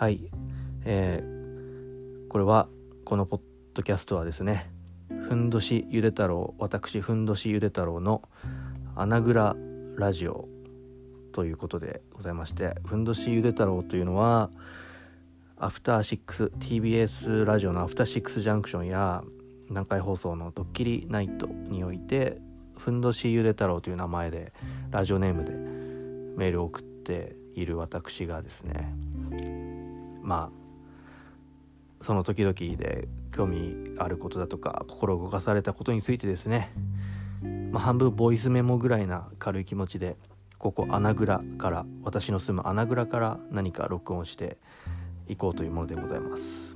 はい。えー、これはこのポッドキャストはですねふんどしゆで太郎私ふんどしゆで太郎の穴蔵ラジオということでございましてふんどしゆで太郎というのはアフターシックス TBS ラジオのアフターシックスジャンクションや南海放送の「ドッキリナイト」においてふんどしゆで太郎という名前でラジオネームでメールを送っている私がですねまあその時々で興味あることだとか心動かされたことについてですね、まあ、半分ボイスメモぐらいな軽い気持ちでここ穴蔵から私の住む穴蔵から何か録音していこうというものでございます。